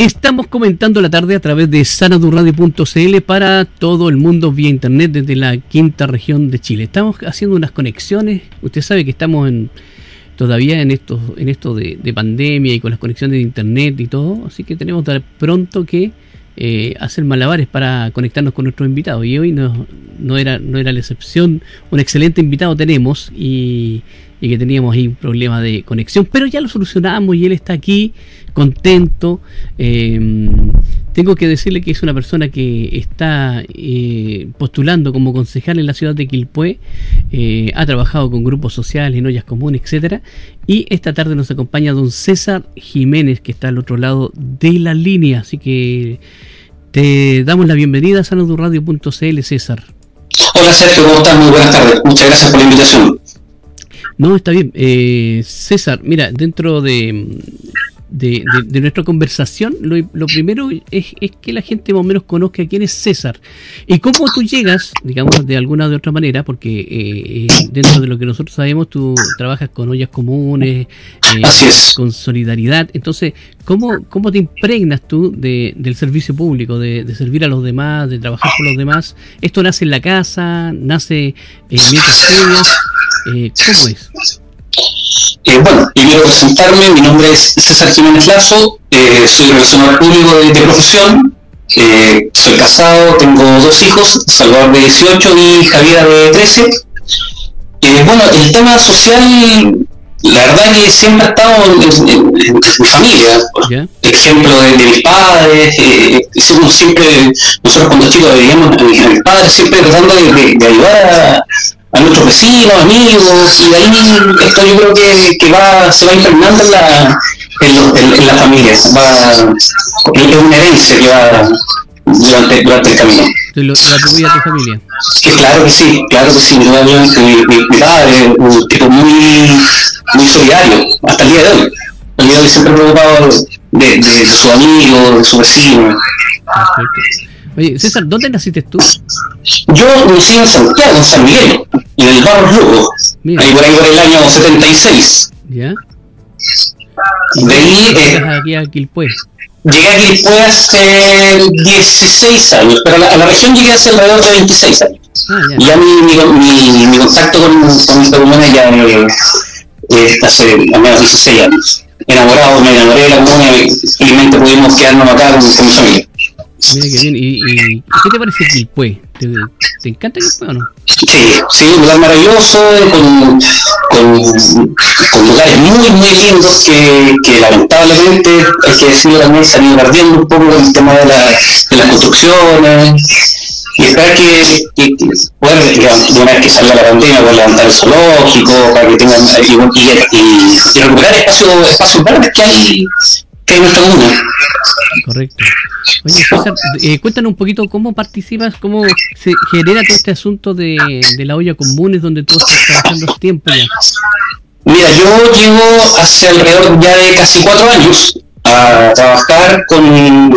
Estamos comentando la tarde a través de sanadurradio.cl para todo el mundo vía internet desde la quinta región de Chile. Estamos haciendo unas conexiones. Usted sabe que estamos en, todavía en esto, en esto de, pandemia y con las conexiones de internet y todo. Así que tenemos pronto que eh, hacer malabares para conectarnos con nuestros invitados. Y hoy no, no, era, no era la excepción. Un excelente invitado tenemos y, y que teníamos ahí un problema de conexión, pero ya lo solucionamos y él está aquí contento. Em, tengo que decirle que es una persona que está eh, postulando como concejal en la ciudad de Quilpué, eh, ha trabajado con grupos sociales, en ollas comunes, etcétera, y esta tarde nos acompaña don César Jiménez, que está al otro lado de la línea, así que te damos la bienvenida a sanadurradio.cl, César. Hola Sergio, ¿cómo estás? Muy buenas tardes. Muchas gracias por la invitación. No, está bien. Eh, César, mira, dentro de, de, nuestra conversación, lo, primero es, que la gente más o menos conozca quién es César y cómo tú llegas, digamos, de alguna de otra manera, porque eh, eh, dentro de lo que nosotros sabemos, tú trabajas con ollas comunes, eh, con solidaridad. Entonces, ¿cómo, cómo te impregnas tú del servicio público, de, servir a los demás, de trabajar con los demás? ¿Esto nace en la casa? ¿Nace mientras estudias? ¿Cómo es? Eh, bueno, primero presentarme, mi nombre es César Jiménez Lazo, eh, soy relacionador público de, profesión, eh, soy casado, tengo dos hijos, Salvador de 18 y Javier de 13. bueno, el tema social, la verdad que siempre ha estado en, mi familia. Ejemplo de, mis padres, siempre, nosotros cuando chicos veíamos a mis, padres siempre tratando de, de ayudar a a nuestros vecinos, amigos, y de ahí esto yo creo que, que va, se va impregnando en la, en, en, la familia, va, es una herencia que va durante, durante el camino. ¿Te lo, a tu familia? Que claro que sí, claro que sí, mi, mi, mi padre un tipo muy, muy solidario, hasta el día de hoy. El día de hoy siempre preocupado de, de, de sus amigos, de sus vecinos. Perfecto. Oye, César, ¿dónde naciste tú? Yo nací en Santiago, en San Miguel, en el barrio Lugo. Ahí por ahí por el año 76. ¿Ya? De ahí. Eh, aquí a Quilpué? Llegué a Quilpué hace 16 años, pero a la, a la, región llegué hace alrededor de 26 años. Ah, ya. ya mi, mi, mi, contacto con, con esta comuna ya eh, hace al menos 16 años. Enamorado, me enamoré de la comuna y felizmente pudimos quedarnos acá con, con mi familia. Mira qué bien. ¿Y, y qué te parece Quilpue? ¿Te, ¿Te encanta Quilpue o no? Sí, sí, un lugar maravilloso, con, con, con lugares muy, muy lindos que, que, lamentablemente, hay que decirlo también, se han perdiendo un poco el tema de, la, de las construcciones. Y esperar que, que, que digamos, una vez que salga la pandemia, poder levantar el zoológico, para que tengan y, y, y recuperar espacios espacios verdes que hay en nuestra comuna. Correcto. Oye, César, eh, cuéntanos un poquito cómo participas, cómo se genera todo este asunto de, de la olla comunes donde tú estás trabajando hace tiempo ya. Mira, yo llevo hace alrededor ya de casi cuatro años a trabajar con en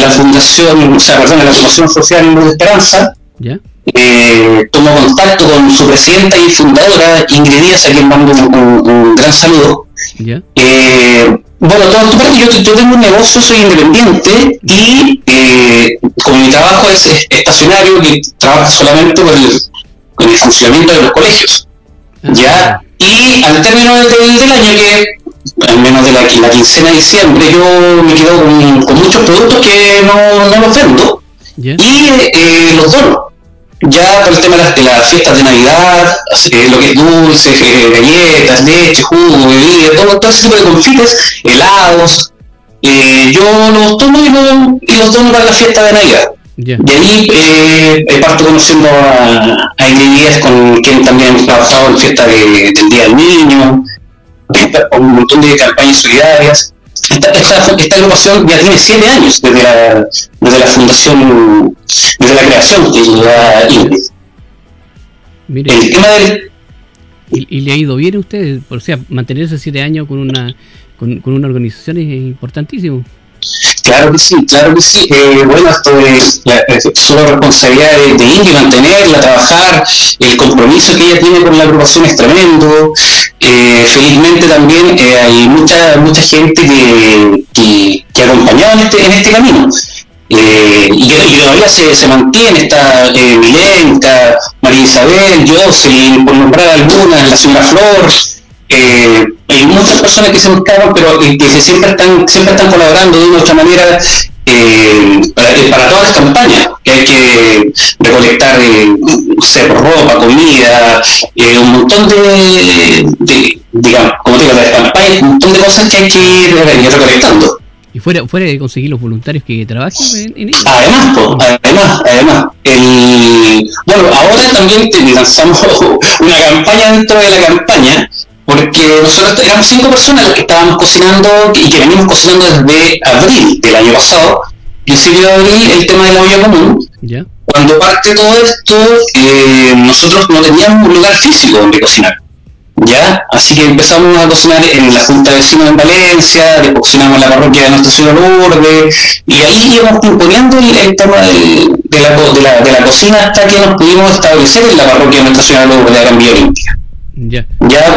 la fundación, o sea, perdón, en la Fundación Social de Esperanza. ¿Ya? Eh, tomo contacto con su presidenta y fundadora, Ingrid Díaz, a quien mando un, un, un gran saludo. ¿Ya? Eh, bueno, todo, yo, yo tengo un negocio, soy independiente y eh, como mi trabajo es estacionario, que trabaja solamente con el, con el funcionamiento de los colegios. ¿ya? Y al término del, del, año, que al menos de la, la, quincena de diciembre, yo me quedo con, con muchos productos que no, no los vendo y eh, los dono ya por el tema de las, de las fiestas de Navidad, eh, lo que es dulce, eh, galletas, leche, jugo, bebida, todo, todo ese tipo de confites, helados, eh, yo los tomo y, lo, y, los dono para la fiesta de Navidad. Yeah. De ahí eh, parto conociendo a, a Ingrid con quien también hemos trabajado en fiesta de, del Día del Niño, un montón de campañas solidarias. Esta, esta, esta, agrupación ya tiene siete años desde la, desde la fundación, desde la creación de la Ingrid. Mire, el tema del... ¿Y, ¿Y, le ha ido bien a usted? O sea, mantenerse siete años con una, con, con una organización es importantísimo. Claro que sí, claro que sí. Eh, bueno, esto es la, la responsabilidad de, de Indy mantenerla, trabajar, el compromiso que ella tiene con la agrupación es tremendo. Eh, felizmente también eh, hay mucha mucha gente que, que, que, que acompañado en este, en este camino. Eh, y, que, todavía se, se mantiene, está eh, Milenka, María Isabel, Jocelyn, por nombrar algunas, la señora Flor, eh, hay muchas personas que se buscaban, pero que siempre están, siempre están colaborando de una otra manera eh, para, todas las campañas, que hay que recolectar eh, ropa, comida, eh, un montón de, digamos, como digo, las campañas, un montón de cosas que hay que ir, recolectando. Y fuera, fuera de conseguir los voluntarios que trabajen en, ello. Además, además, además. El, bueno, ahora también lanzamos una campaña dentro de la campaña porque nosotros éramos cinco personas las que estábamos cocinando y que venimos cocinando desde abril del año pasado, principio de abril, el tema de la olla común. Cuando parte todo esto, eh, nosotros no teníamos un lugar físico donde cocinar. ¿ya? Así que empezamos a cocinar en la Junta de Vecinos en Valencia, después cocinamos en la parroquia de Nuestra Señora Lourdes, y ahí íbamos imponiendo el, tema de, la, de, la, de, la, cocina hasta que nos pudimos establecer en la parroquia de Nuestra Señora Lourdes de Gran Vía Olimpia. Ya.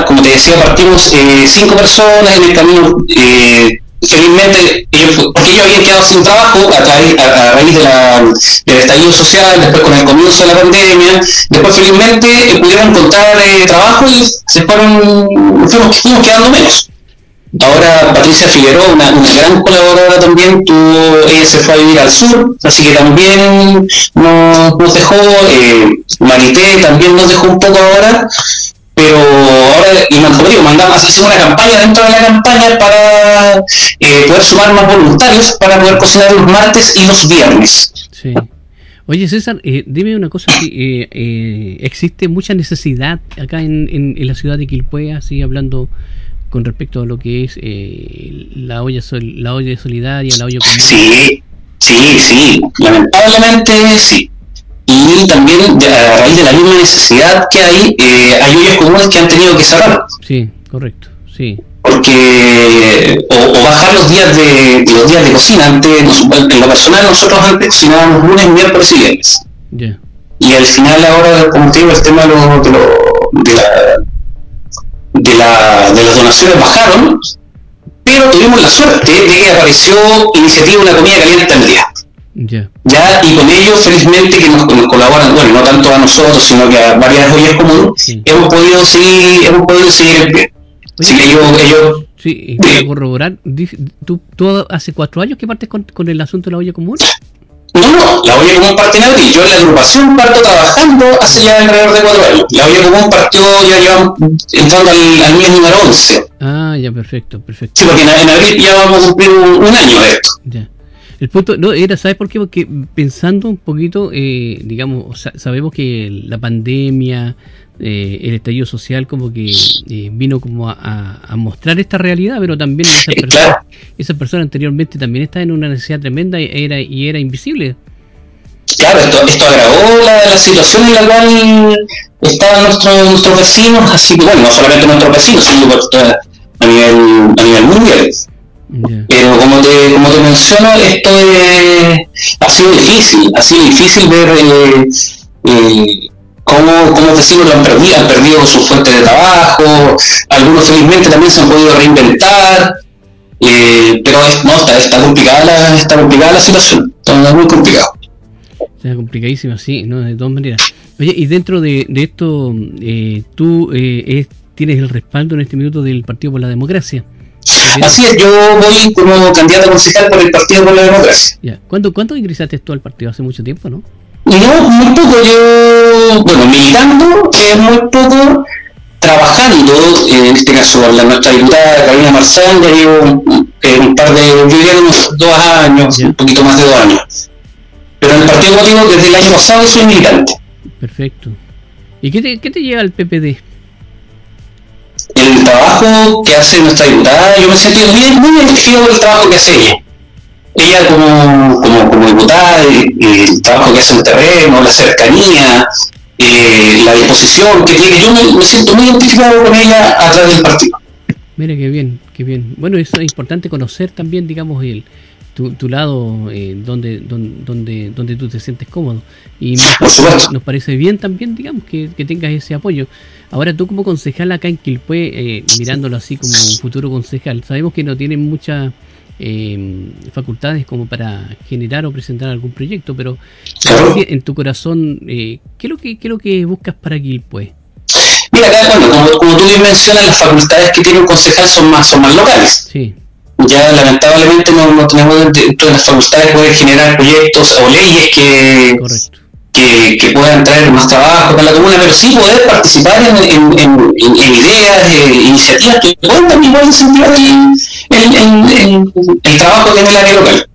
como te decía, partimos eh, cinco personas en el camino. Eh, felizmente, porque ellos habían quedado sin trabajo a, raíz de la, del estallido social, después con el comienzo de la pandemia, después felizmente eh, pudieron encontrar trabajo y se fueron, fuimos, fuimos quedando menos. Ahora Patricia Figueroa, una, gran colaboradora también, tuvo, ella se fue a vivir al sur, así que también nos, dejó, eh, Marité también nos dejó un poco ahora, pero ahora, y como digo, mandamos hacer una campaña dentro de la campaña para eh, poder sumar más voluntarios para poder cocinar los martes y los viernes. Sí. Oye César, eh, dime una cosa, eh, eh, ¿existe mucha necesidad acá en, en, la ciudad de Quilpué, así hablando con respecto a lo que es eh, la olla la olla solidaria, la olla común? Sí, sí, sí, lamentablemente sí y también a raíz de la misma necesidad que hay, eh, hay ollas comunes que han tenido que cerrar. Sí, correcto, sí. Porque, o, bajar los días de, los días de cocina. Antes, en lo personal, nosotros antes cocinábamos lunes, miércoles y viernes. Y al final, ahora, como te digo, el tema de, lo, de, de, la, de, la, de las donaciones bajaron, pero tuvimos la suerte de que apareció iniciativa Una Comida Caliente al Día ya. ya, y con ellos, felizmente, que nos, colaboran, bueno, no tanto a nosotros, sino que a varias ollas comunes, hemos podido seguir, hemos podido seguir pie. Así que ellos, ellos Sí, para corroborar, ¿tú, ¿tú, hace cuatro años que partes con, con, el asunto de la olla común? No, no, la olla común parte en abril. Yo en la agrupación parto trabajando hace ya alrededor de cuatro años. La olla común partió ya llevamos entrando al, al mes número 11. Ah, ya, perfecto, perfecto. Sí, porque en, en abril ya vamos a cumplir un, un año de esto. Ya. El punto, no, era, ¿sabes por qué? Porque pensando un poquito, eh, digamos, sabemos que la pandemia, eh, el estallido social como que eh, vino como a, mostrar esta realidad, pero también esa persona, esa persona anteriormente también estaba en una necesidad tremenda y era, y era invisible. Claro, esto, esto agravó la, la situación en la cual estaban nuestros, nuestros vecinos, así que bueno, no solamente nuestros vecinos, sino a nivel, a nivel mundial. Pero como te, como te menciono, esto ha sido difícil, ha sido difícil ver eh, eh, cómo, cómo vecinos lo han perdido, han perdido su fuente de trabajo, algunos felizmente también se han podido reinventar, eh, pero no, está, está, complicada la, está complicada la situación, está muy complicado. Está complicadísima, sí, ¿no? de todas maneras. Oye, y dentro de, de esto, eh, tú eh, tienes el respaldo en este minuto del Partido por la Democracia. Así es, yo voy como candidato a concejal por el Partido por la Democracia. ¿Cuánto, ¿Cuánto ingresaste tú al partido? Hace mucho tiempo, ¿no? No, muy poco. Yo, bueno, militando es muy poco. Trabajando, en este caso, la nuestra diputada Carolina Marzán, ya llevo un, un, par de, yo diría unos dos años, un poquito más de dos años. Pero en el Partido Motivo, desde el año pasado, soy militante. Perfecto. ¿Y qué te, qué te lleva al PPD? El trabajo que hace nuestra diputada, yo me siento muy, muy identificado con el trabajo que hace ella. Ella como, como, como diputada, el, trabajo que hace en terreno, la cercanía, eh, la disposición que tiene, yo me, siento muy identificado con ella a través del partido. Mire, qué bien, qué bien. Bueno, eso es importante conocer también, digamos, el, tu, tu lado eh, donde, donde, donde tú te sientes cómodo. Y nos parece, bien también, digamos, que, que tengas ese apoyo. Ahora tú como concejal acá en Quilpue, eh, mirándolo así como un futuro concejal, sabemos que no tienen mucha eh, facultades como para generar o presentar algún proyecto, pero en tu corazón, eh, ¿qué, es lo que, ¿qué es lo que buscas para Quilpue? Mira, acá, bueno, como, como, tú bien mencionas, las facultades que tiene un concejal son más, son más locales. Sí. Ya lamentablemente no, no tenemos dentro de las facultades poder generar proyectos o leyes que, que, que, puedan traer más trabajo para la comuna, pero sí poder participar en, en, en, en ideas, eh, iniciativas que puedan también incentivar el, el, trabajo que tiene el área local.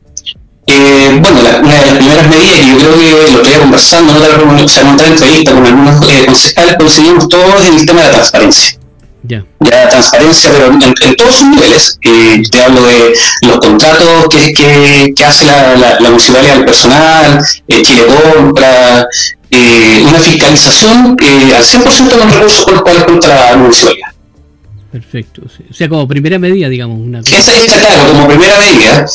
Eh, bueno, la, una de las primeras medidas que yo creo que lo estoy conversando en otra, o sea, en otra entrevista con algunos eh, concejales, conseguimos todos en el tema de la transparencia. Ya. Transparencia, pero en, todos sus niveles. Eh, te hablo de los contratos que, que, que hace la, la, la, municipalidad al personal, eh, Chile Compra, eh, una fiscalización eh, al 100% de los recursos con los cuales cuenta la municipalidad. Perfecto. O sea, como primera medida, digamos. Una cosa. Esa, esa, claro, como primera medida,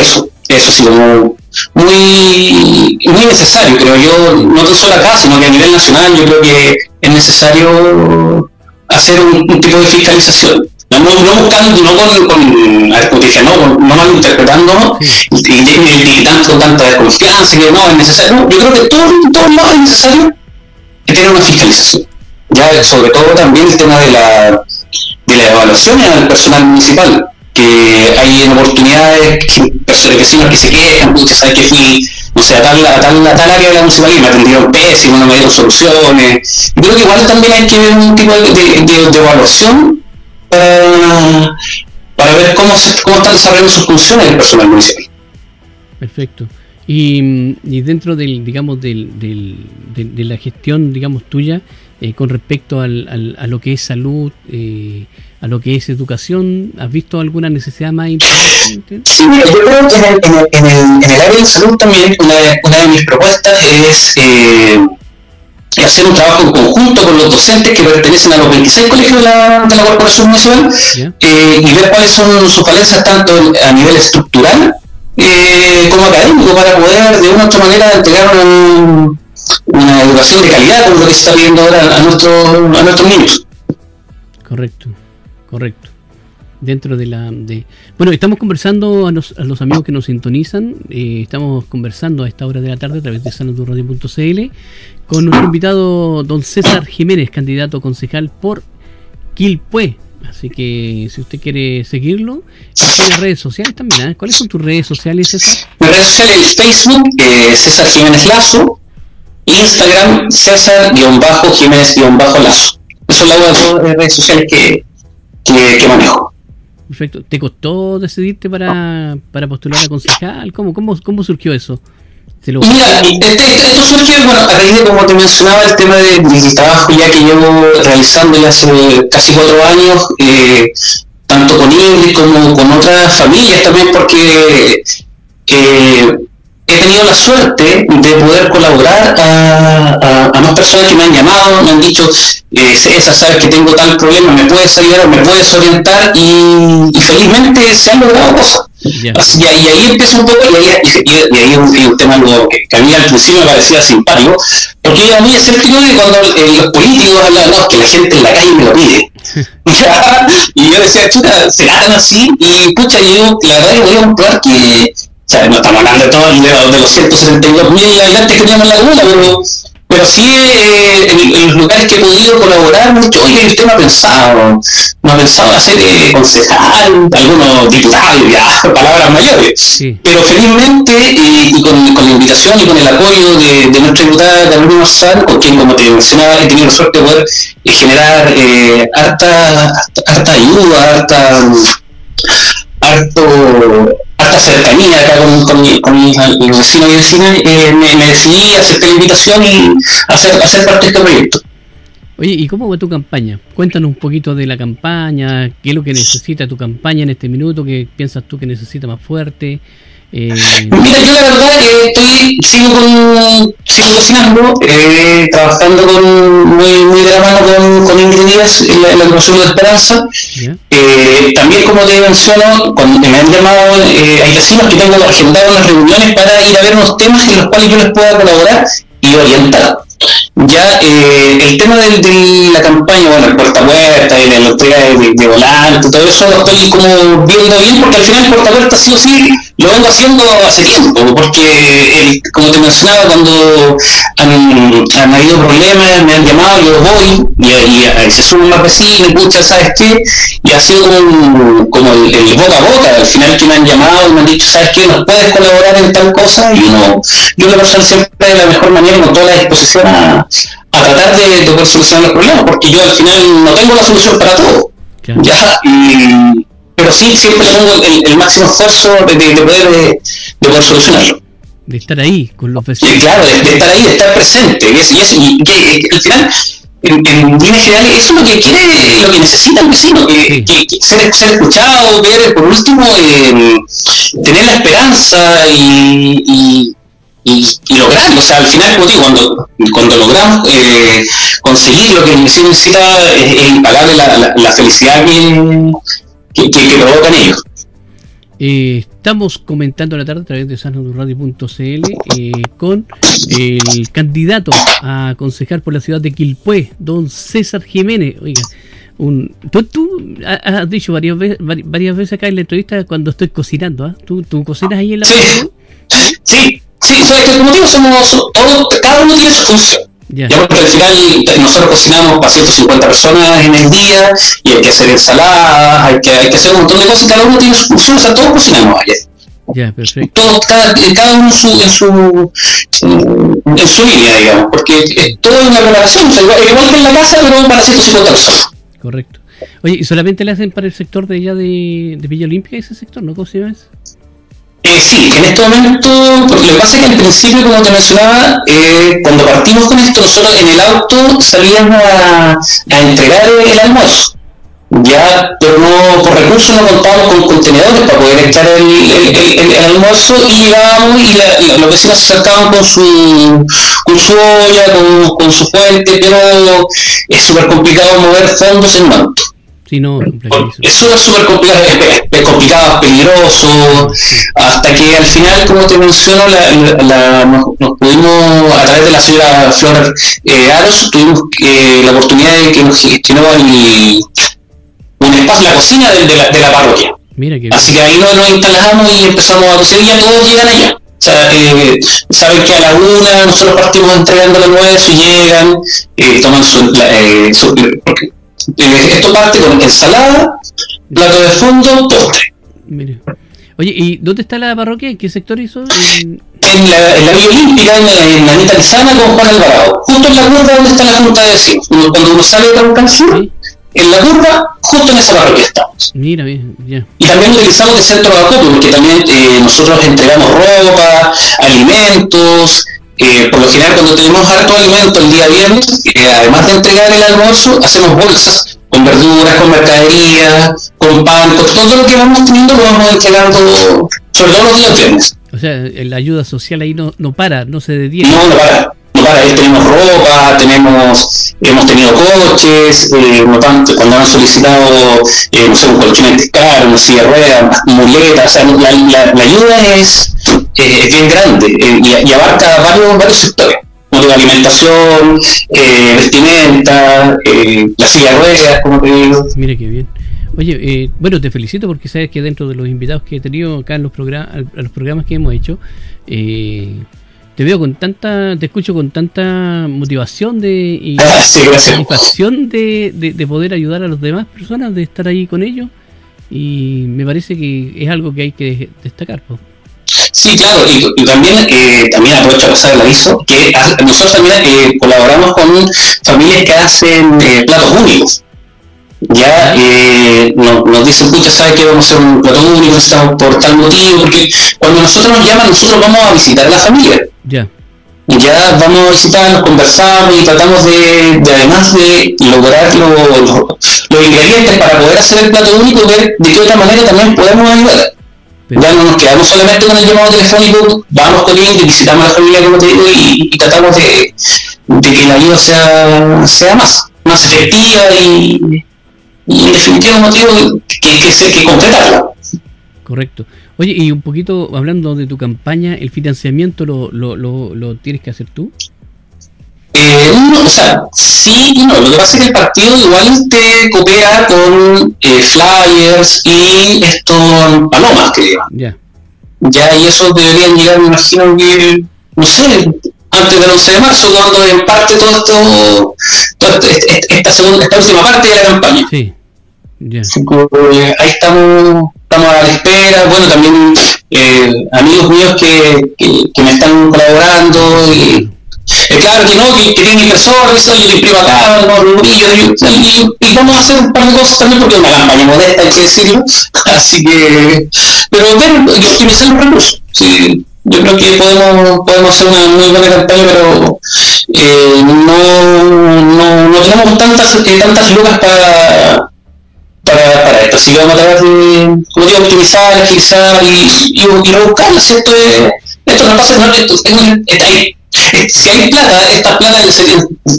eso, eso sí, como muy, muy necesario, creo yo, no tan solo acá, sino que a nivel nacional, yo creo que es necesario hacer un, un tipo de fiscalización. No, no, no, buscando, no con, con, no, no malinterpretando y, y, y, tanto, con tanta desconfianza que no es necesario. No, yo creo que todo, en todos lados es necesario tener una fiscalización. Ya, sobre todo también el tema de la, de la evaluación al personal municipal, que hay oportunidades, personas vecinos que se quejan, pucha, sabes que fui o sea, tal, tal, tal área de la municipalidad me atendieron pésimo, no me dieron soluciones. Yo creo que igual también hay que ver un tipo de, de, evaluación para, para ver cómo, se, cómo están desarrollando sus funciones el personal municipal. Perfecto. Y, y dentro del, digamos, del, del, de, de, la gestión, digamos, tuya, eh, con respecto al, al, a lo que es salud, eh, a lo que es educación? ¿Has visto alguna necesidad más importante? Sí, mira, yo creo que en el, en el, en el, en el área de salud también una, una de mis propuestas es eh, hacer un trabajo en conjunto con los docentes que pertenecen a los 26 colegios de la, de la Corporación Municipal eh, y ver cuáles son sus falencias tanto a nivel estructural eh, como académico para poder de una u otra manera entregar una, una educación de calidad como lo que se está pidiendo ahora a, nuestro, a nuestros niños. Correcto. Correcto. Dentro de la... De... Bueno, estamos conversando a los, a los amigos que nos sintonizan, eh, estamos conversando a esta hora de la tarde a través de sanadurradio.cl con nuestro invitado don César Jiménez, candidato concejal por Quilpue. Así que si usted quiere seguirlo, tiene redes sociales también. ¿eh? ¿Cuáles son tus redes sociales, César? Mi redes sociales Facebook, César Jiménez Lazo, Instagram, César-Jiménez-Lazo. Esas son las redes sociales que, que, que manejo. Perfecto. ¿Te costó decidirte para, para postular a concejal? ¿Cómo, cómo, cómo surgió eso? ¿Se lo... Mira, este, esto surgió bueno, a raíz de, como te mencionaba, el tema de, del trabajo ya que llevo realizando ya hace casi cuatro años, eh, tanto con Ingrid como con otras familias también, porque eh, he tenido la suerte de poder colaborar a, a, a, más personas que me han llamado, me han dicho, eh, César, sabes que tengo tal problema, me puedes ayudar, me puedes orientar y, y felizmente se han logrado cosas. Yeah. Así, y, ahí empieza un poco, y ahí, y, y ahí un, un, tema que, que, a mí al principio me parecía simpático, porque yo era muy escéptico de cuando eh, los políticos hablan, no, que la gente en la calle me lo pide. y yo decía, chuta, ¿será tan así? Y pucha, yo la verdad que voy a comprobar que sea, no estamos hablando de todos de, de los 172 mil habitantes que tenemos en la comuna, pero, pero sí eh, en, en, los lugares que he podido colaborar, dicho, oye, usted no ha pensado, no ha pensado hacer eh, concejal, algunos diputados, ya, palabras mayores. Sí. Pero felizmente, eh, y con, con, la invitación y con el apoyo de, de nuestra diputada Carolina Marzal, con quien, como te mencionaba, he tenido la suerte de poder generar harta, harta, harta ayuda, harta harto cercanía acá con, con, con mis, mis vecinos y vecinas, eh, me, me, decidí aceptar la invitación y hacer, hacer parte de este proyecto. Oye, ¿y cómo va tu campaña? Cuéntanos un poquito de la campaña, qué es lo que necesita tu campaña en este minuto, qué piensas tú que necesita más fuerte. Eh... Mira, yo la verdad que estoy, sigo con, sigo cocinando, eh, trabajando con, muy, muy de la mano con, con Ingrid Díaz en la, en la de Esperanza. Yeah. Eh, también como te menciono, cuando me han llamado, eh, hay vecinos que tengo agendado unas reuniones para ir a ver unos temas en los cuales yo les pueda colaborar y orientar. Ya, eh, el tema de, la campaña, bueno, el puerta puerta y la entrega de, de, volante, todo eso lo estoy como viendo bien, porque al final el puerta puerta sí o sí lo vengo haciendo hace tiempo, porque el, como te mencionaba, cuando han, han, habido problemas, me han llamado, yo voy, y, y, se suben más vecinos, escucha, ¿sabes qué? Y ha sido como, como el, el, boca a boca, al final que me han llamado y me han dicho, ¿sabes qué? ¿Nos puedes colaborar en tal cosa? Y uno, yo lo personal siempre de la mejor manera, con toda la disposición a, a tratar de, de, poder solucionar los problemas, porque yo al final no tengo la solución para todo. Ya, y, pero sí siempre pongo el, el máximo esfuerzo de, de, de poder, de, poder solucionarlo. De estar ahí con los vecinos. Sí, claro, de, estar ahí, de estar presente. Y, es, y, es, al final, en, en líneas generales, eso es lo que quiere, lo que necesita el vecino, que, sí. que, que ser, ser, escuchado, ver, por último, eh, tener la esperanza y, y y, y, lograrlo. O sea, al final, como digo, cuando, cuando logramos eh, conseguir lo que el vecino necesita, es, es impagable la, la, la, felicidad que, que, que, provocan ellos. Eh, estamos comentando la tarde a través de sanadurradio.cl eh, con el candidato a concejal por la ciudad de Quilpué, don César Jiménez. Oiga, un, tú, tú has dicho varias veces, varias veces acá en la entrevista cuando estoy cocinando, ¿ah? ¿Tú, ¿Tú cocinas ahí en la Sí, sí, sí, o sea, que como digo, somos, todo, cada uno tiene su función. Yeah. Ya porque al final nosotros cocinamos para 150 personas en el día y hay que hacer ensaladas, hay que, hay que hacer un montón de cosas y cada uno tiene su función, o sea, todos cocinamos allá. Ya, perfecto. Todos, cada, cada uno en su, en su, en su línea, digamos, porque es todo una colaboración, o sea, igual, igual que en la casa, pero para 150 personas. Correcto. Oye, ¿y solamente le hacen para el sector de allá de, de Villa Olímpica ese sector, no? ¿Cómo se llama eso? Eh, sí, en este momento, lo que pasa es que al principio, como te mencionaba, eh, cuando partimos con esto, nosotros en el auto salíamos a, entregar el almuerzo. Ya, pero no, por recursos no contábamos con contenedores para poder echar el, almuerzo y llegábamos y la, la, los vecinos se acercaban con su, con su olla, con, con su fuente, pero es súper complicado mover fondos en manto. Sí, no, es súper complicado, complicado, peligroso, hasta que al final, como te menciono, la, la, nos, nos, pudimos, a través de la señora Flor eh, Aros, tuvimos eh, la oportunidad de que nos gestionó el, un espacio, la cocina de, de, la, de la, parroquia. Mira que Así que ahí nos, nos, instalamos y empezamos a cocinar y ya todos llegan allá. O sea, eh, saben que a la una nosotros partimos entregando el almuerzo y llegan, eh, toman su, eh, su porque esto parte con ensalada, plato de fondo, postre. Mire. Oye, ¿y dónde está la parroquia? ¿En qué sector hizo? En, en la, en la Villa Olímpica, en la, en la Anita Lizana con Juan Alvarado. Justo en la curva donde está la Junta de Vecinos. Cuando uno sale de Tarucán Sur, ¿Sí? en la curva, justo en esa parroquia estamos. Mira, bien, ya. Y también utilizamos el centro de acopio, porque también eh, nosotros entregamos ropa, alimentos, eh, por lo general cuando tenemos harto alimento el día viernes, eh, además de entregar el almuerzo, hacemos bolsas con verduras, con mercadería, con pan, con todo lo que vamos teniendo lo vamos entregando, sobre todo los días viernes. O sea, la ayuda social ahí no, no para, no se detiene. No, no para. No para, ahí tenemos ropa, tenemos, hemos tenido coches, eh, no tanto, cuando han solicitado, eh, no sé, un colchón caro, una silla de ruedas, muletas, o sea, la, la, la ayuda es, eh, es bien grande eh, y, y, abarca varios, varios sectores. Como de alimentación, eh, vestimenta, eh, la silla de ruedas, como te digo. Mire qué bien. Oye, eh, bueno, te felicito porque sabes que dentro de los invitados que he tenido acá en los, programas, los programas que hemos hecho, eh, te veo con tanta, te escucho con tanta motivación de, y ah, sí, satisfacción de, de, de, poder ayudar a las demás personas, de estar ahí con ellos, y me parece que es algo que hay que destacar. Sí, claro, y, y también, eh, también aprovecho a pasar el aviso, que nosotros también eh, colaboramos con familias que hacen eh, platos únicos. Ya no, nos dicen, pucha, ¿sabes que vamos a hacer un plato único? Estamos por tal motivo, porque cuando nosotros nos llaman, nosotros vamos a visitar a la familia. Ya. Ya vamos a visitarlos, conversamos y tratamos de, de además de lograr lo, lo, los ingredientes para poder hacer el plato único, ver de qué otra manera también podemos ayudar. Pero... Ya no nos quedamos solamente con el llamado telefónico, vamos con ellos, visitamos a la familia, como te digo, y, y tratamos de, de, que la ayuda sea, sea más, más efectiva y, y en definitiva motivo que, que, que concretarla. Correcto. Oye, y un poquito hablando de tu campaña, ¿el financiamiento lo, lo, lo, lo tienes que hacer tú? Eh, no, o sea, sí y no. Lo que pasa es que el partido igual te coopera con eh, flyers y estos palomas que llevan. Ya. Ya, y eso deberían llegar, me imagino que, no sé, antes del 11 de marzo, cuando en parte todo esto, toda este- este- esta, segunda, esta última parte de la campaña. Sí. Que, eh, ahí estamos, estamos a la espera. Bueno, también eh, amigos míos que, que, que me están colaborando. Y, eh, claro que no, que, que tienen impresores, yo le imprimo acá, no, rubillo, y, vamos a hacer un par de cosas también porque es una campaña modesta, hay que decirlo. Así que, pero ver optimizar los recursos. Sí, yo creo que podemos, podemos hacer una muy buena campaña, pero eh, no, no, no tenemos tantas, eh, tantas lucas para para, para esto. Así que vamos a tratar de, como digo, optimizar, agilizar y, y, rebuscarla, ¿cierto? Eh, esto no pasa, esto, hay, eh, si hay plata, estas plata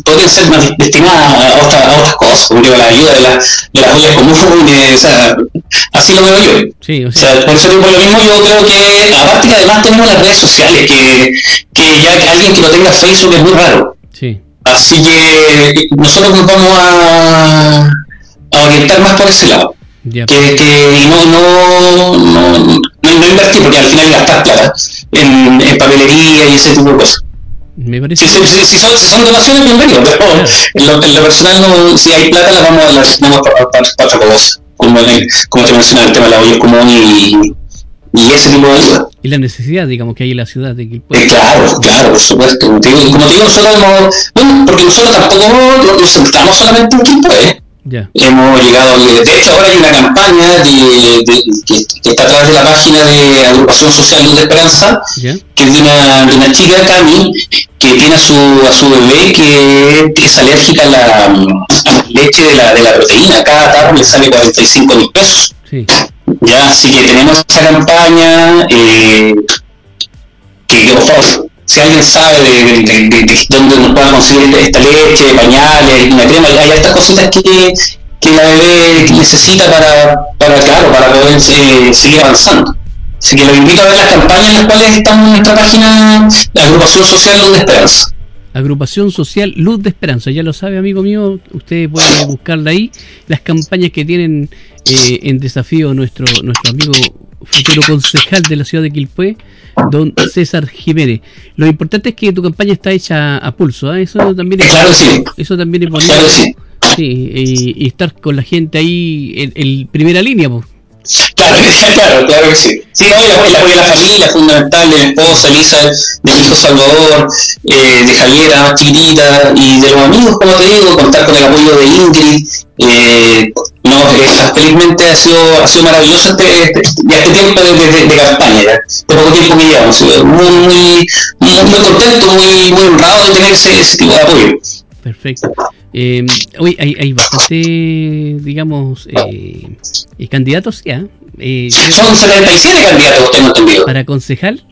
podrían ser más destinadas a, otra, a otras cosas, como digo, la ayuda de, la, de las ollas comunes, o sea, así lo veo yo. Sí, o sea, por eso por lo mismo yo creo que, aparte que además tenemos las redes sociales, que, que ya que alguien que no tenga Facebook es muy raro. sí. Así que nosotros nos vamos a, a orientar más por ese lado. Ya. Que, que no, no invertir, porque al final gastar plata en, en papelería y ese tipo de cosas. Me parece. Si, si, si, son, si son donaciones, bienvenido, pero en lo, en lo personal, no, si hay plata, la vamos a la destinamos para, para, para otra cosa. Como, el- como te mencionaba, el tema de la olla común y, y ese tipo de ayuda. Y la necesidad, digamos, que hay en la ciudad de Eh, Quilpué. claro, claro, por supuesto. Como te digo, como te digo nosotros hemos, bueno, porque nosotros tampoco nos centramos solamente en Quilpué. Hemos llegado, de hecho ahora hay una campaña de, de- que, que está a través de la página de Agrupación Social Luz de Esperanza, que es de una, de una chica, Cami, que tiene a su, a su bebé que, que es alérgica a la, a la leche de la, de la proteína. Cada tarro le sale 45 mil pesos. Sí. Ya, así que tenemos esa campaña, eh, que, que, por favor, si alguien sabe de, de, de- de- de dónde nos pueda conseguir esta leche, pañales, una crema, hay estas cositas que, que la bebé necesita para, para claro, para poder eh, seguir avanzando. Así que los invito a ver las campañas en las cuales estamos en nuestra página, la agrupación social Luz de Esperanza. Agrupación Social Luz de Esperanza, ya lo sabe amigo mío, usted puede buscarla ahí, las campañas que tienen eh, en desafío nuestro nuestro amigo futuro concejal de la ciudad de Quilpué, don César Jiménez. Lo importante es que tu campaña está hecha a pulso, ¿ah? eso también es Claro sí, eso también es bonito, claro sí. sí, y, y estar con la gente ahí en, en primera línea, pues. Claro, claro, claro que sí. Sí, no, el, apoyo- de la familia fundamental, de mi esposa, Elisa, de mi hijo Salvador, eh, de Javiera, chiquitita, y de los amigos, como te digo, contar con el apoyo de Ingrid. Eh, no, felizmente ha sido, ha sido maravilloso este, este, este tiempo de, de- de campaña, ya, de poco tiempo que llevamos. Muy, muy, muy, contento, muy, muy honrado de tener ese, tipo de apoyo. Perfecto. Eh, hay, hay bastante, digamos, eh, eh, candidatos ya. Eh, Son 77 candidatos, tengo entendido. para concejal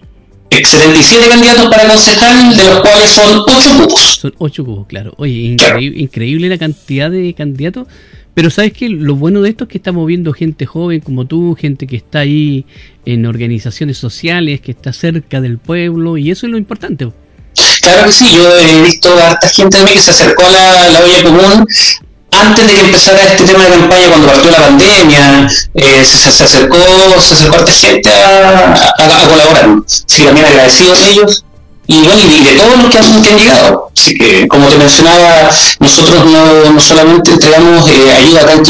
77 candidatos para concejal, de los cuales son 8 cupos. son ocho cubos, claro. Oye, increíble, increíble la cantidad de candidatos. Pero sabes que lo bueno de esto es que estamos viendo gente joven como tú, gente que está ahí en organizaciones sociales, que está cerca del pueblo, y eso es lo importante. Claro que sí, yo he visto a harta gente mí que se acercó a la, la olla común antes de que empezara este tema de campaña, cuando partió la pandemia, eh, se, acercó, se acercó harta gente a, a, a colaborar. Que también agradecido de ellos y de todos los que han, llegado. Así que, como te mencionaba, nosotros no, no solamente entregamos eh, ayuda acá en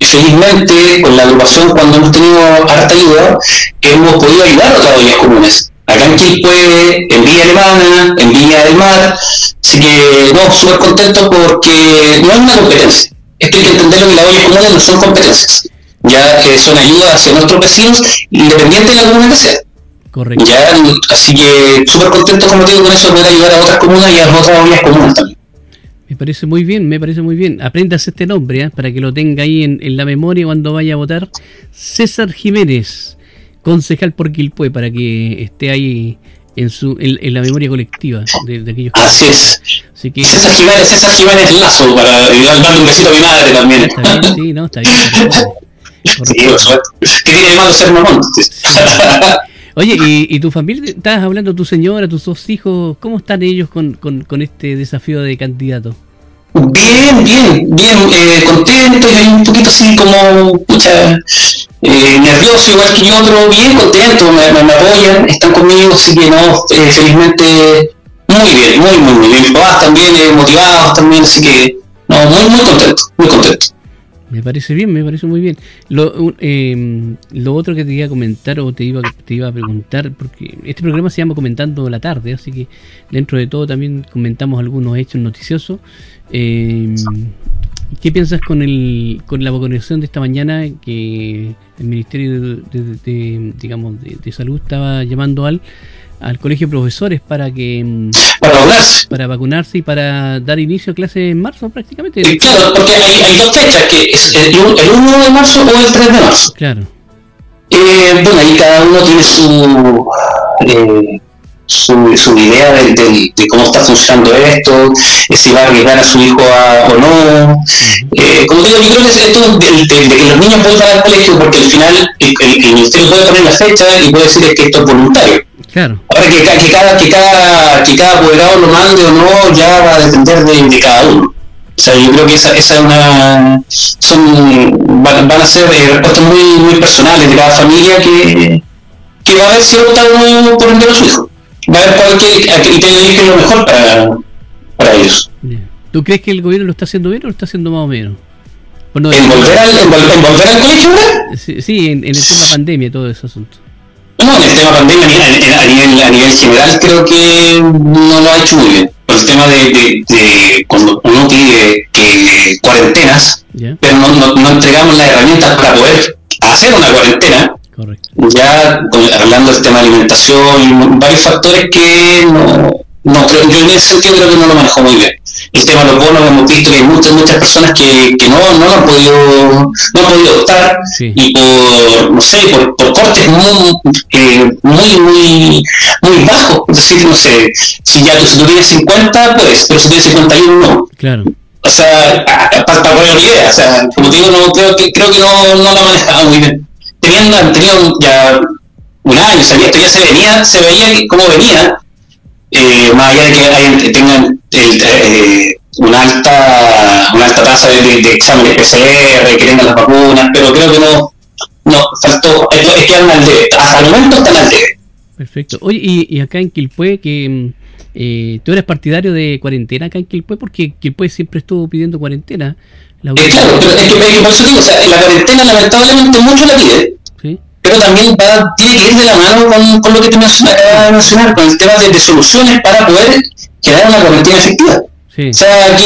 felizmente con la agrupación cuando hemos tenido harta ayuda, hemos podido ayudar a otras ollas comunes. Acá en Quilpué, en Villa Alemana, en Villa del Mar, así que no, súper contento porque no es una competencia. Esto hay que entenderlo que las ollas comunes no son competencias, ya que son ayudas hacia nuestros vecinos, independiente de la comuna que sea. Correcto. Ya, así que súper contento, como te digo, con eso de poder ayudar a otras comunas y a las otras ollas comunes también. Me parece muy bien, me parece muy bien. Aprendas este nombre ¿eh? para que lo tenga ahí en, en la memoria cuando vaya a votar. César Jiménez, concejal por Quilpué, para que esté ahí en su en, en la memoria colectiva de, de aquellos que... Así es. Así que César Jiménez, César Jiménez Lazo, para y darle un besito a mi madre también. está bien, sí, no, está bien. Sí. ¿Qué tiene de malo ser mamón? Oye, ¿y, tu familia? Estabas hablando, tu señora, tus dos hijos, ¿cómo están ellos con, con, este desafío de candidato? Bien, bien, bien, eh, contento y un poquito así como, pucha, eh, nervioso, igual que yo otro, bien contento, me, apoyan, están conmigo, así que no, eh, felizmente muy bien, muy, muy, bien. Mis papás también eh, motivados también, así que no, muy, muy contento, muy contento. Me parece bien, me parece muy bien. Lo, eh, lo otro que te iba a comentar o te iba, te iba a preguntar, porque este programa se llama Comentando la Tarde, así que dentro de todo también comentamos algunos hechos noticiosos. Eh, ¿Qué piensas con, el, con la vacunación de esta mañana que el Ministerio de, digamos, de Salud estaba llamando al al colegio de profesores para que mm, para vacunarse. para vacunarse y para dar inicio a clases en marzo prácticamente. Claro porque hay, dos fechas que es el, 1 de marzo o el 3 de marzo. Claro. Eh, bueno ahí cada uno tiene su eh, su, su, idea de, de, cómo está funcionando esto, eh, si va a arriesgar a su hijo o no. eh, como digo, yo creo que es esto de, de, que los niños vuelvan al colegio, porque al final el, el, el, ministerio puede poner la fecha y puede decir que esto es voluntario. Claro. Ahora que, que, cada, que, cada, que cada apoderado lo mande o no, ya va a depender de, cada uno. O sea, yo creo que esa, esa es una. Son, van, van a ser eh, respuestas muy, muy personales de cada familia que, que va a ver si opta uno por enviar a su hijo. Va a ver cuál te elige lo mejor para, para ellos. ¿Tú crees que el gobierno lo está haciendo bien o lo está haciendo más o menos? ¿En, volver al, en, volver al colegio ahora? Sí, sí en, en el tema pandemia, todo ese asunto. No, en el tema pandemia, a nivel, a nivel general, creo que no lo ha hecho muy bien. Por el tema de, de, cuando uno pide que cuarentenas, pero no, no, no, entregamos las herramientas para poder hacer una cuarentena. Correcto. Ya hablando del tema de alimentación y varios factores que no, no creo, yo en ese sentido creo que no lo manejó muy bien. El tema de los bonos hemos visto que hay muchas muchas personas que, que no, no han podido no han podido optar y por no sé por, por cortes muy, eh, muy muy muy bajos. Es decir no sé si ya tú, si tú tienes 50 pues pero si tienes 51 no. Claro. O sea para, para poner una idea o sea como digo no creo que creo que no, no lo ha manejado muy bien teniendo tenido ya un año sea, esto ya se venía se veía cómo venía eh, más allá de que hay, tengan el, eh, una alta una alta tasa de, de, de exámenes PCR, que las vacunas, pero creo que no, no faltó, es que al debe, hasta el momento están al debe. Perfecto. Oye, y, y acá en Quilpue, que eh, tú eres partidario de cuarentena acá en Quilpue, porque Quilpue siempre estuvo pidiendo cuarentena. La eh, claro, pero es que, por eso digo, o sea, la cuarentena lamentablemente mucho la pide. ¿Sí? pero también va, tiene que ir de la mano con, con lo que te acabas de mencionar, con el tema de, de, soluciones para poder generar una cuarentena efectiva. Sí. O sea, aquí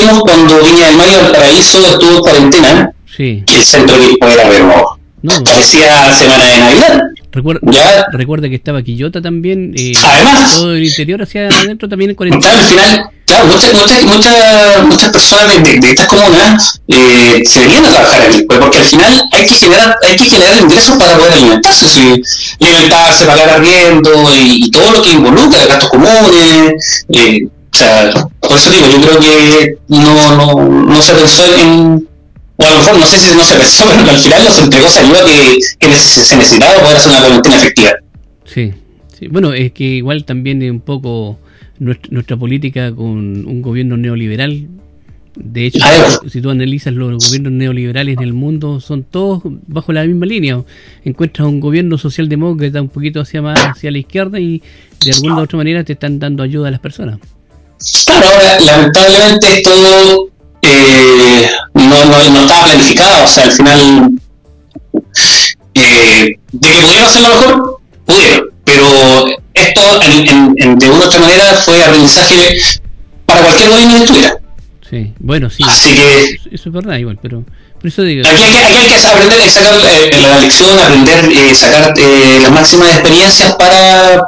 vimos cuando Viña del Mayo del Paraíso estuvo en cuarentena, sí. que el centro de era verbo. No. Parecía semana de Navidad. Recuerda, ¿Ya? recuerda que estaba Quillota también. Eh, Además, todo el interior hacia adentro también en cuarentena. Al final, claro, muchas, muchas, muchas, muchas personas de, de, de estas comunas eh, se venían a trabajar aquí, pues porque al final hay que generar, hay que generar ingresos para poder alimentarse, ¿sí? alimentarse, pagar arriendo y, y, todo lo que involucra, gastos comunes. Eh, o sea, por eso digo, yo creo que no, no, no se pensó en o a lo mejor no sé si no se pensó, pero al final nos entregó esa ayuda que, que se necesitaba para poder hacer una cuarentena efectiva. Sí, sí, bueno, es que igual también es un poco nuestra, nuestra política con un gobierno neoliberal. De hecho, si, tú analizas los gobiernos neoliberales en el mundo, son todos bajo la misma línea. Encuentras un gobierno socialdemócrata un poquito hacia más hacia la izquierda y de alguna u otra manera te están dando ayuda a las personas. Claro, lamentablemente todo eh, no, estaba planificado, o sea, al final, eh, de que pudieron hacerlo mejor, pudieron, pero esto en, en, en, de una u otra manera fue aprendizaje para cualquier gobierno que estuviera. Sí, bueno, sí. Así que. Eso es verdad, igual, pero. Por eso digo. Aquí hay que, aquí hay que aprender a sacar eh, la lección, aprender, eh, sacar eh, las máximas experiencias para,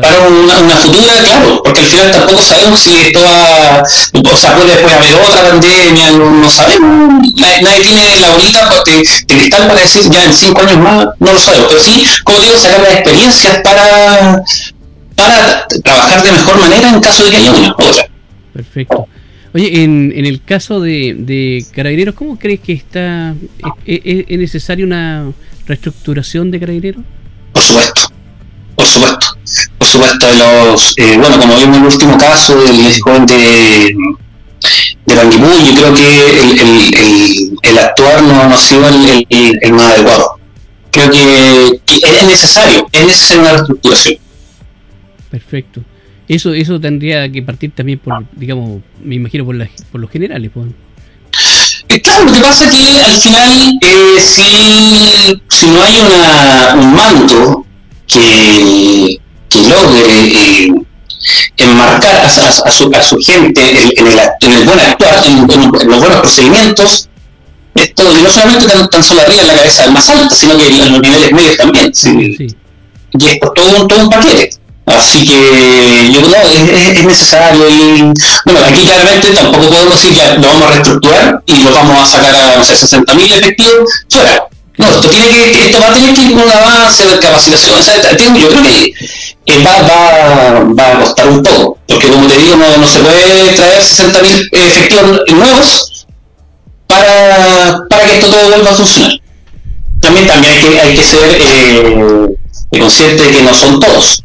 para una, una, futura, claro, porque al final tampoco sabemos si esto va. O sea, puede después haber otra pandemia, no, no sabemos. Nadie, nadie, tiene la bolita de, de cristal para decir ya en cinco años más, no lo sabemos. Pero sí, como digo, sacar las experiencias para, para trabajar de mejor manera en caso de que haya una otra. Perfecto. Oye, en, en el caso de, de Carabineros, ¿cómo crees que está es, es, es, necesaria una reestructuración de Carabineros? Por supuesto, supuesto. Por supuesto, los, eh, bueno, como vimos en el último caso del joven de, de yo creo que el, el, el, actuar no, ha sido el, el, más adecuado. Creo que, es necesario, es necesaria una reestructuración. Perfecto. Eso, eso tendría que partir también por, digamos, me imagino por, por los generales. Pues. Claro, lo que pasa es que al final, eh, si, si no hay una, un mando que, que logre eh, enmarcar a, a, su, a, su, gente en, el, en el buen actuar, en, en, los buenos procedimientos, esto no solamente tan, tan solo arriba en la cabeza más alta, sino que en los niveles medios también. Sí. Sí. Y es por todo un, todo un paquete. Así que yo creo que es, necesario y bueno, aquí claramente tampoco podemos decir que lo vamos a reestructurar y lo vamos a sacar a no sé, 60.000 efectivos fuera. No, esto tiene que, esto va a tener que ir con un avance de capacitación, yo creo que va, va, va a costar un poco, porque como te digo, no, no se puede traer 60.000 efectivos nuevos para, para que esto todo vuelva a funcionar. También, también hay que, hay que ser eh, consciente de que no son todos.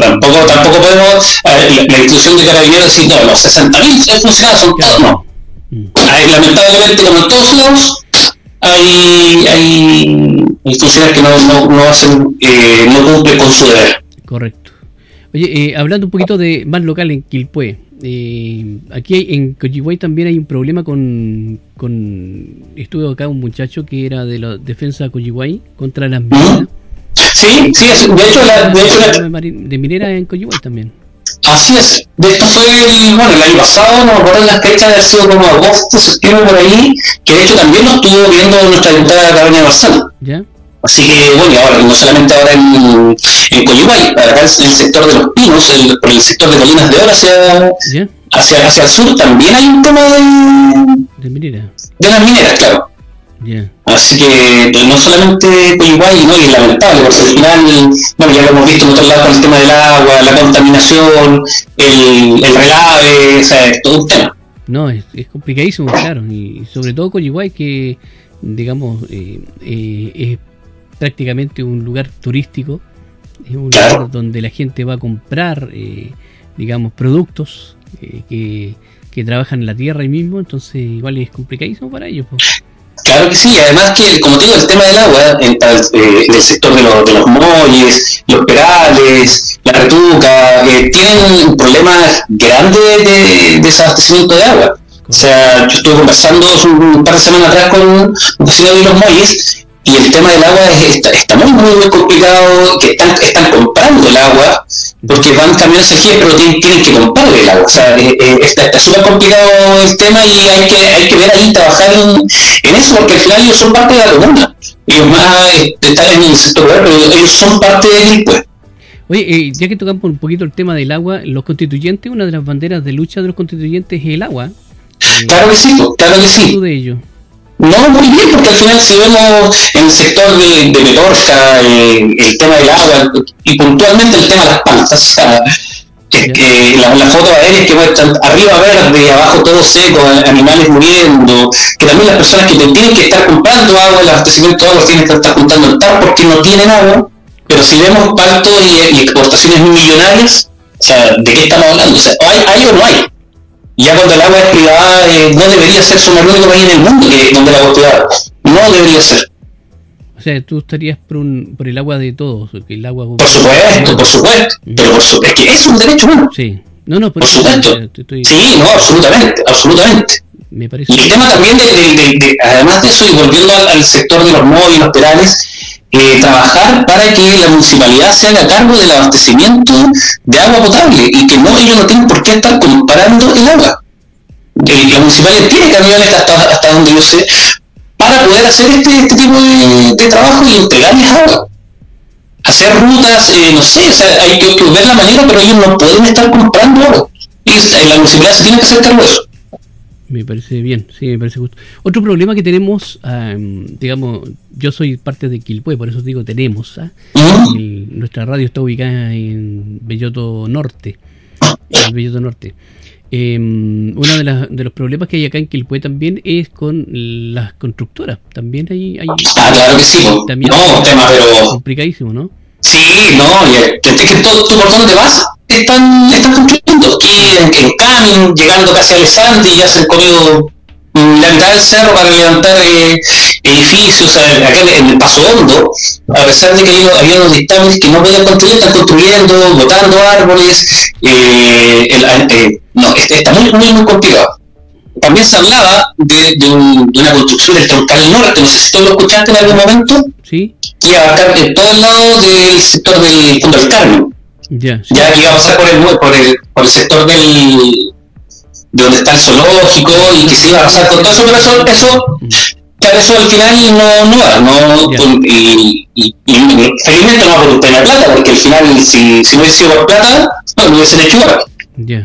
tampoco, tampoco podemos, la, institución de carabineros decir, no, los 60.000 funcionarios son todos, no. Mm. Hay, lamentablemente, como en todos lados, hay, hay, funcionarios que no, no, no hacen, eh, no cumplen con su deber. Correcto. Oye, eh, hablando un poquito de más local en Quilpué, eh, aquí en Coyihuay también hay un problema con, con estuvo acá un muchacho que era de la defensa de Coyihuay contra las minas Sí, sí, de hecho, la, de, hecho la, de minera en Coyhuay también. Así es. De esto fue el, bueno, el año pasado, no me acuerdo las fechas, de haber sido como agosto, septiembre por ahí, que de hecho también lo estuvo viendo nuestra diputada Carolina Barzal. ¿Ya? Así que, bueno, y ahora, no solamente ahora en, en Coyhuay, acá en el sector de los pinos, el, por el sector de Colinas de Oro hacia, hacia, hacia el sur, también hay un tema de... De minera. De las mineras, claro. Así que no solamente igual ¿no? y es lamentable, porque al final, bueno, ya lo hemos visto en otros lados con el tema del agua, la contaminación, el, el relave, o sea, es todo un tema. No, es, es complicadísimo, claro, y sobre todo Coyihuay, que digamos eh, eh, es prácticamente un lugar turístico, es un lugar donde la gente va a comprar, eh, digamos, productos que, que trabajan en la tierra ahí mismo, entonces igual es complicadísimo para ellos. Pues. Claro que sí, además que, como te digo, el tema del agua en, eh, el sector de, los, molles, los perales, la retuca, eh, tienen problemas grandes de, desabastecimiento de agua. O sea, yo estuve conversando un par de semanas atrás con un vecino de los muelles y el tema del agua está, está muy, muy, muy complicado, que están, están comprando el agua porque van camiones aquí, pero tienen, tienen, que comprar el agua. O sea, eh, eh, está súper complicado el tema y hay que, hay que ver ahí, trabajar en, en eso, porque al final ellos son parte de la comuna. Ellos más este, están en el sector pero ellos son parte del pues. Oye, eh, ya que tocamos un poquito el tema del agua, los constituyentes, una de las banderas de lucha de los constituyentes es el agua. claro que sí, claro que sí. de ello? No, muy bien, porque al final si vemos en el sector de, de Metorca, eh, el tema del agua y puntualmente el tema de las plantas, que, las fotos aéreas que muestran arriba verde, abajo todo seco, animales muriendo, que también las personas que tienen que estar comprando agua, el abastecimiento de agua tienen que estar juntando el TAR porque no tienen agua, pero si vemos pactos y, exportaciones millonarias, o sea, ¿de qué estamos hablando? O sea, ¿hay, hay o no hay? Ya cuando el agua es privada, eh, no debería ser solo el único país en el mundo que, donde el agua es privada. No debería ser. O sea, tú estarías por, un, por el agua de todos, el agua... Por supuesto, por supuesto. Mm. Pero por su, es que es un derecho humano. Sí. No, no, por, supuesto. Sí, no, absolutamente, absolutamente. Me parece y el tema también, de, de, de, además de eso, y volviendo al, al sector de los móviles, los perales, eh, trabajar para que la municipalidad se haga cargo del abastecimiento de agua potable y que no ellos no tienen por qué estar comparando el agua. Eh, la municipalidad tiene camiones hasta, hasta donde yo sé para poder hacer este, este tipo de, trabajo y entregarles agua. Hacer rutas, eh, no sé, o sea, hay que, ver la manera, pero ellos no pueden estar comprando agua. Y la municipalidad se tiene que hacer cargo de eso. Me parece bien, sí, me parece justo. Otro problema que tenemos, digamos, yo soy parte de Quilpue, por eso digo tenemos. ¿ah? nuestra radio está ubicada en Belloto Norte. En Belloto Norte. Em, uno de, de, los problemas que hay acá en Quilpue también es con las constructoras. También hay. hay ah, claro que sí. También no, tema, pero. Complicadísimo, ¿no? Sí, no, y es que tú, tú por dónde vas están, están construyendo. Aquí en, en Camin, llegando casi a Alessandri, ya se han comido la mitad del cerro para levantar eh, edificios, acá en el Paso Hondo, a pesar de que había unos dictámenes que no podían construir, están construyendo, botando árboles, eh, eh, no, está muy, muy, muy complicado. También se hablaba de, de, una construcción del troncal norte, no sé si tú lo escuchaste en algún momento, ¿Sí? que iba a abarcar en todo el lado del sector del Fondo del Carmen. Ya, ya que iba a pasar por el, por el, por el sector del, de donde está el zoológico y que se iba a pasar con todo eso, pero eso, eso, claro, eso al final no, no va, no, y, y, y, felizmente no va por pena plata, porque al final si, si no hubiese sido por plata, no, lo hubiesen hecho igual.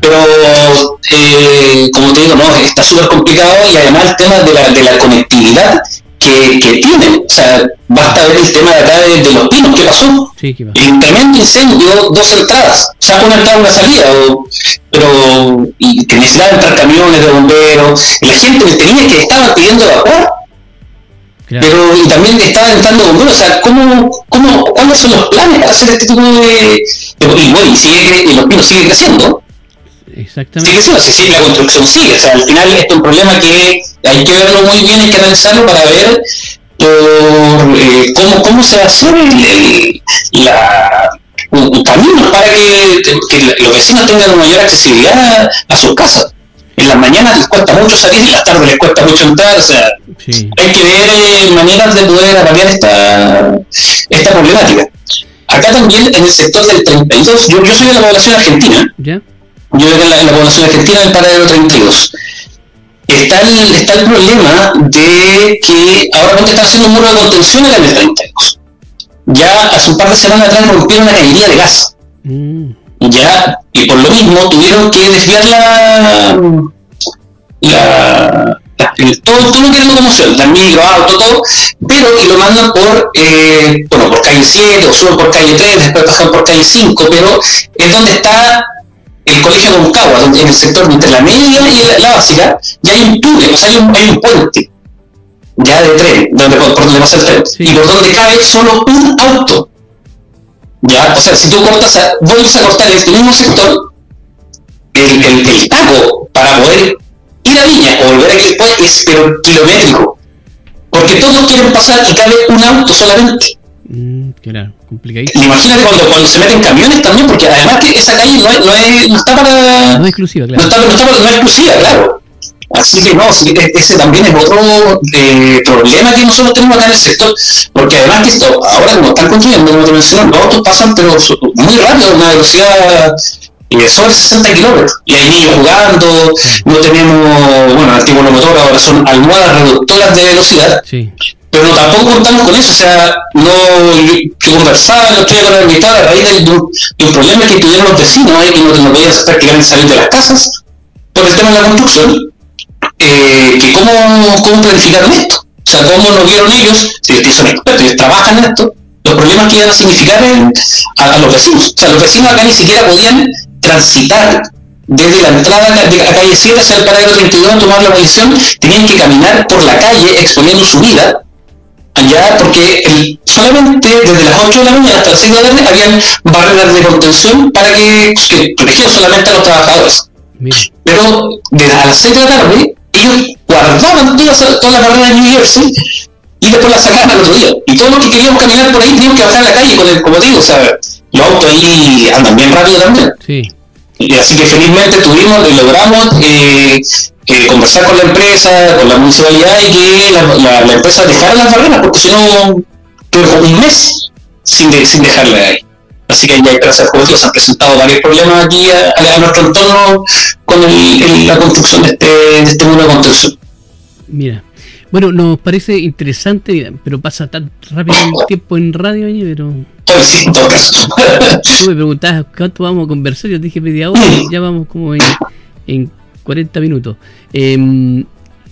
Pero, eh, como te digo, no, está súper complicado y además el tema de la, de la conectividad que, que tienen. O sea, basta ver el tema de acá de, de los pinos, ¿qué pasó? Sí. El tremendo incendio, dos entradas, o sea, una entrada una salida, o, pero y que necesitaban entrar camiones de bomberos, y la gente tenía que estaba pidiendo evacuar. Claro. Pero y también estaban entrando bomberos, o sea, ¿cómo, cómo, ¿cuáles son los planes para hacer este tipo de...? Y bueno, y, sigue, y los pinos siguen creciendo. Exactamente. Sigue siendo, si la construcción sigue, o sea, al final esto es un problema que hay que verlo muy bien, hay que analizarlo para ver por, eh, cómo, cómo se va a hacer el, la, un, camino para que, que, los vecinos tengan una mayor accesibilidad a, sus casas. En las mañanas les cuesta mucho salir y en las tardes les cuesta mucho entrar, o sea, sí. hay que ver eh, maneras de poder abordar esta, esta problemática. Acá también en el sector del 32, yo, yo soy de la población argentina, ¿Ya? Yo vivo en la, en la población argentina del paradero 32 está el, está el problema de que ahora cuando están haciendo un muro de contención en la M32. Ya hace un par de semanas atrás rompieron una cañería de gas. Mm. Ya, y por lo mismo tuvieron que desviar la, la, todo, todo lo que era locomoción, la micro, auto, todo, pero y lo mandan por, eh, bueno, por calle 7 o suben por calle 3, después bajan por calle 5, pero es donde está el colegio de Moncagua, donde en el sector entre la media y la, básica, ya hay un túnel, o sea, hay un, hay un puente ya de tren, donde, por, donde pasa el tren, sí. y por donde cabe solo un auto. Ya, o sea, si tú cortas, a, vuelves a cortar este mismo sector, el, el, el taco para poder ir a Viña o volver a después es pero kilométrico. Porque todos quieren pasar y cabe un auto solamente. Mm, claro, complicadísimo. Imagínate cuando, cuando se meten camiones también, porque además que esa calle no, es, no, es, no está para. No es exclusiva, claro. No, está, no, está, no es exclusiva, claro. Así que no, ese también es otro eh, problema que nosotros tenemos acá en el sector, porque además que esto, ahora como están construyendo, como te mencioné, los autos pasan pero muy rápido, a una velocidad eh, sobre 60 kilómetros, y hay niños jugando, no tenemos, bueno, el antiguo motor ahora son almohadas reductoras de velocidad, sí pero tampoco contamos con eso, o sea, no, yo, conversaba el otro día con la invitada a raíz de, un problema que tuvieron los vecinos ahí que no, no podían prácticamente salir de las casas por el tema de la construcción, eh, que cómo, cómo planificaron esto, o sea, cómo no vieron ellos, si son expertos, ellos trabajan en esto, los problemas que iban a significar a, los vecinos, o sea, los vecinos acá ni siquiera podían transitar desde la entrada de la calle 7 hacia el paradero 32 a tomar la posición, tenían que caminar por la calle exponiendo su vida allá porque el, solamente desde las 8 de la mañana hasta las 6 de la tarde habían barreras de contención para que, que protegieran solamente a los trabajadores. Mira. Pero desde a las 6 de la tarde ellos guardaban todas, todas las barreras de New Jersey y después las sacaban al otro día. Y todos los que queríamos caminar por ahí teníamos que bajar a la calle con el, como digo, o sea, los autos ahí andan bien rápido también. Sí. Y así que felizmente tuvimos y logramos eh, eh, conversar con la empresa, con la municipalidad y que la, la, la empresa dejara las barreras, porque si no, tuve un mes sin, de, sin dejarla ahí. Así que ya hay empresas se han presentado varios problemas aquí a, a, a nuestro entorno con el, el, la construcción de este, de este muro de contención. Mira, bueno, nos parece interesante, pero pasa tan rápido el tiempo en radio, pero... Sí, en todo caso. Tú me preguntabas cuánto vamos a conversar, yo dije media hora y ya vamos como en, en 40 minutos. Eh,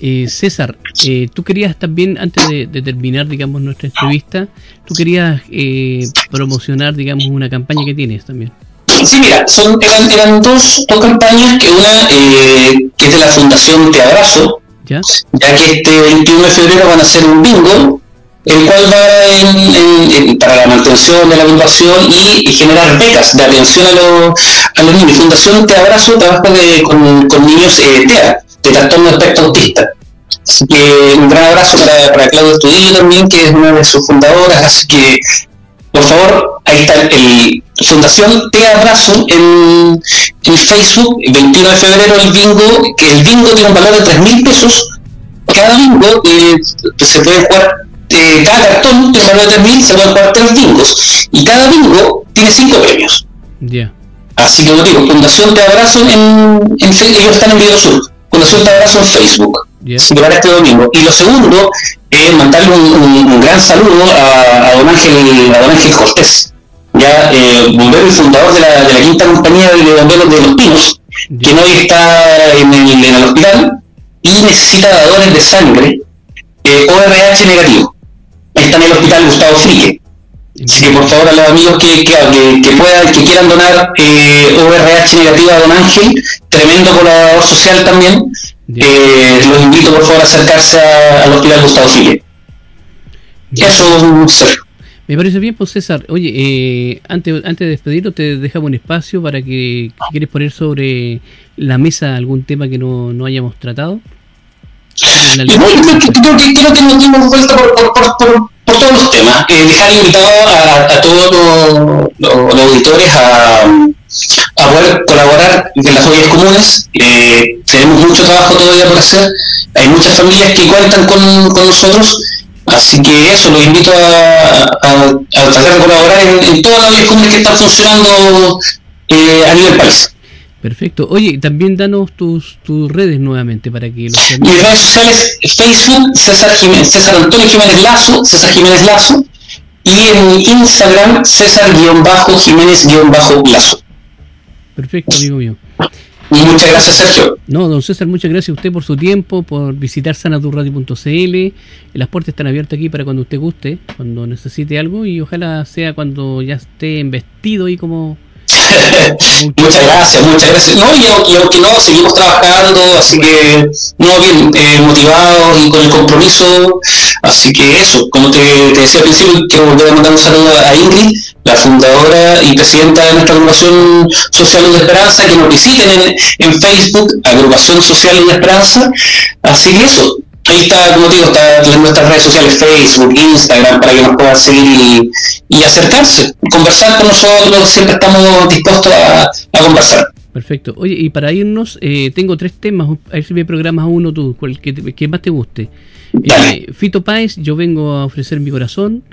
eh, César, eh, tú querías también, antes de, de, terminar, digamos, nuestra entrevista, tú querías eh, promocionar, digamos, una campaña que tienes también. Sí, mira, son, eran, eran dos, dos campañas, que una eh, que es de la Fundación Te Abrazo, ¿Ya? ya que este 21 de febrero van a hacer un bingo el cual va para la mantención de la agrupación y, generar becas de atención a, los niños. Fundación Te Abrazo trabaja con, niños eh, TEA, de trastorno de espectro autista. Así que un gran abrazo para, para Claudia Estudillo también, que es una de sus fundadoras. Así que, por favor, ahí está el Fundación Te Abrazo en, en Facebook, el 21 de febrero el bingo, que el bingo tiene un valor de 3 mil pesos. Cada bingo se puede jugar eh, cada cartón tiene valor de 3.000, se pueden jugar tres bingos. Y cada bingo tiene cinco premios. Así que lo digo, Fundación Te Abrazo en, en Facebook, ellos están en Video Sur. Fundación Te Abrazo en Facebook. Que para este domingo. Y lo segundo es mandarle un, gran saludo a, don Ángel, a don Ángel Cortés, ya eh, bombero y fundador de la, de la quinta compañía de bomberos de Los Pinos, quien hoy está en el, en el hospital y necesita dadores de sangre eh, ORH negativo está en el hospital Gustavo Frique. Así que por favor a los amigos que, que, que, puedan, que quieran donar eh, ORH negativa a Don Ángel, tremendo colaborador social también, eh, los invito por favor a acercarse al hospital Gustavo Frique. Eso, Sergio. Me parece bien, pues César. Oye, eh, antes, antes de despedirlo, te dejamos un espacio para que, quieres poner sobre la mesa algún tema que no, no hayamos tratado. Y creo, que, creo, que, creo que nos dimos vuelta por, todos los temas. Eh, dejar invitado a, todos los, los, auditores a, poder colaborar en las ollas comunes. Eh, tenemos mucho trabajo todavía por hacer. Hay muchas familias que cuentan con, nosotros. Así que eso, los invito a, a, tratar de colaborar en, en, todas las ollas comunes que están funcionando eh, a nivel país. Perfecto. Oye, también danos tus, tus redes nuevamente para que los Mis redes sociales, Facebook, César, Jiménez, César Antonio Jiménez Lazo, César Jiménez Lazo, y en Instagram, César-Jiménez-Lazo. Perfecto, amigo mío. muchas gracias, Sergio. No, don César, muchas gracias a usted por su tiempo, por visitar sanaturradio.cl. Las puertas están abiertas aquí para cuando usted guste, cuando necesite algo, y ojalá sea cuando ya esté investido y como muchas gracias, muchas gracias. No, y, aunque no, seguimos trabajando, así que, no, bien, eh, motivados y con el compromiso. Así que eso, como te, decía al principio, quiero volver a mandar un saludo a Ingrid, la fundadora y presidenta de nuestra agrupación Social de Esperanza, que nos visiten en, en Facebook, Agrupación Social de Esperanza. Así que eso, ahí está, como digo, está en nuestras redes sociales, Facebook, Instagram, para que nos puedan seguir y, acercarse, conversar con nosotros, siempre estamos dispuestos a, conversar. Perfecto. Oye, y para irnos, eh, tengo tres temas, a ver si me programas uno tú, el que, más te guste. Eh, Fito Páez, yo vengo a ofrecer mi corazón,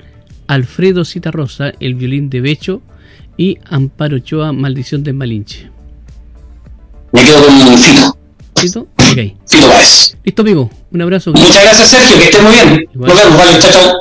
Alfredo Citarrosa, el violín de Becho, y Amparo Ochoa, Maldición de Malinche. Me quedo con Fito. ¿Listo? Ok. Listo, amigo. Un abrazo. Muchas gracias, Sergio. Que estés muy bien. Nos vemos. Vale, chao, chao.